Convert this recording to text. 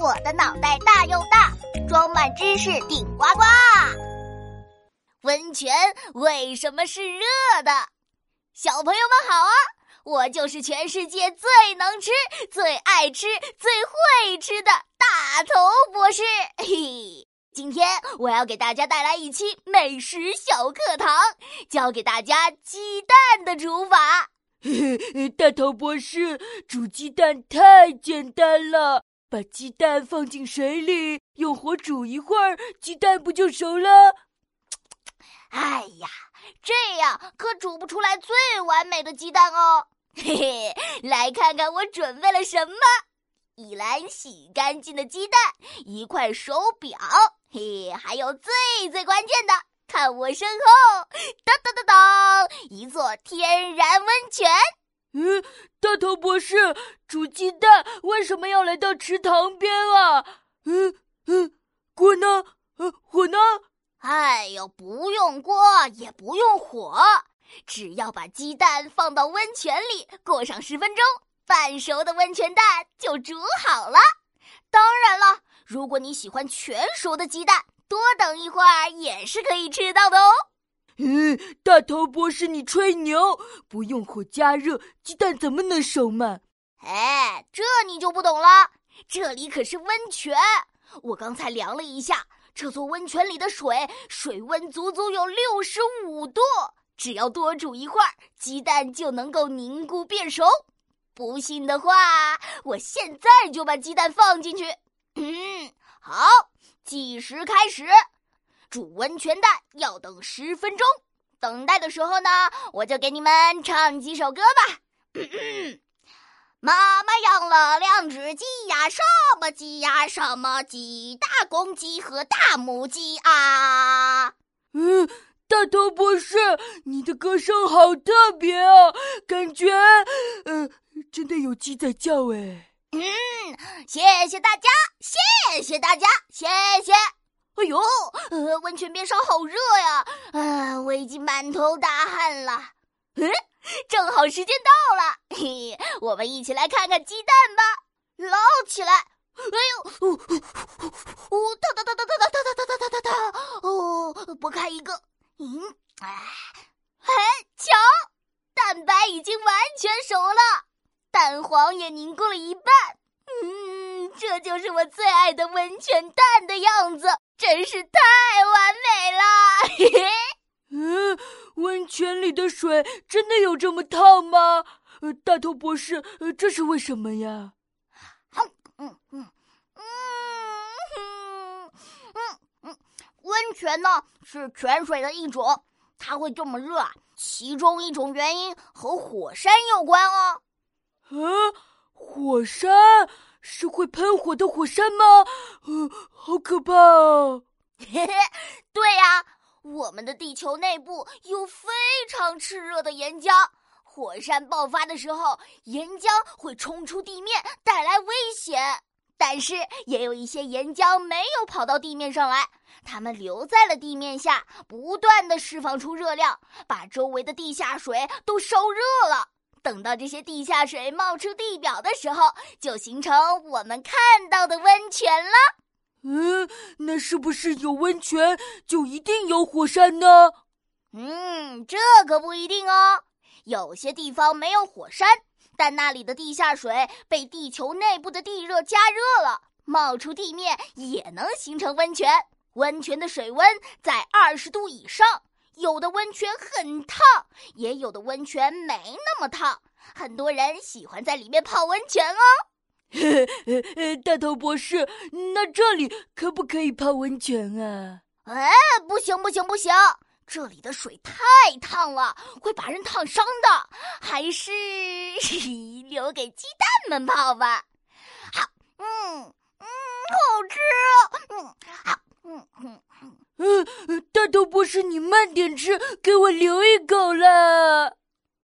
我的脑袋大又大，装满知识顶呱呱。温泉为什么是热的？小朋友们好啊！我就是全世界最能吃、最爱吃、最会吃的大头博士。嘿，今天我要给大家带来一期美食小课堂，教给大家鸡蛋的煮法。嘿嘿，大头博士，煮鸡蛋太简单了。把鸡蛋放进水里，用火煮一会儿，鸡蛋不就熟了？哎呀，这样可煮不出来最完美的鸡蛋哦！嘿嘿，来看看我准备了什么：一篮洗干净的鸡蛋，一块手表，嘿，还有最最关键的，看我身后，当当当当，一座天然温泉。嗯，大头博士，煮鸡蛋为什么要来到池塘边啊？嗯嗯，锅呢？呃，火呢？哎呦，不用锅，也不用火，只要把鸡蛋放到温泉里，过上十分钟，半熟的温泉蛋就煮好了。当然了，如果你喜欢全熟的鸡蛋，多等一会儿也是可以吃到的哦。嗯，大头博士，你吹牛！不用火加热，鸡蛋怎么能熟嘛？哎，这你就不懂了。这里可是温泉，我刚才量了一下，这座温泉里的水水温足足有六十五度，只要多煮一会儿，鸡蛋就能够凝固变熟。不信的话，我现在就把鸡蛋放进去。嗯，好，计时开始。煮温泉蛋要等十分钟，等待的时候呢，我就给你们唱几首歌吧。妈妈养了两只鸡呀，什么鸡呀？什么鸡？大公鸡和大母鸡啊。嗯，大头博士，你的歌声好特别啊，感觉，嗯，真的有鸡在叫哎。嗯，谢谢大家，谢谢大家，谢谢。哎呦，呃，温泉边上好热呀！啊，我已经满头大汗了。嗯，正好时间到了，嘿，我们一起来看看鸡蛋吧。捞起来！哎呦，呜呜呜！哒哒哒哒哒哒哒哒哒哒哒！哦，剥开一个，嗯，哎，哎，瞧，蛋白已经完全熟了，蛋黄也凝固了一半。嗯，这就是我最爱的温泉蛋的样子。真是太完美了！嗯，温泉里的水真的有这么烫吗？呃，大头博士，呃，这是为什么呀？嗯嗯嗯嗯嗯嗯，温泉呢是泉水的一种，它会这么热，其中一种原因和火山有关哦。啊，火山？是会喷火的火山吗？呃，好可怕 啊！嘿嘿，对呀，我们的地球内部有非常炽热的岩浆，火山爆发的时候，岩浆会冲出地面，带来危险。但是也有一些岩浆没有跑到地面上来，它们留在了地面下，不断的释放出热量，把周围的地下水都烧热了。等到这些地下水冒出地表的时候，就形成我们看到的温泉了。嗯，那是不是有温泉就一定有火山呢？嗯，这可不一定哦。有些地方没有火山，但那里的地下水被地球内部的地热加热了，冒出地面也能形成温泉。温泉的水温在二十度以上。有的温泉很烫，也有的温泉没那么烫。很多人喜欢在里面泡温泉哦。大头博士，那这里可不可以泡温泉啊？哎，不行不行不行，这里的水太烫了，会把人烫伤的。还是 留给鸡蛋们泡吧。好，嗯嗯，好吃。吃给我留一口啦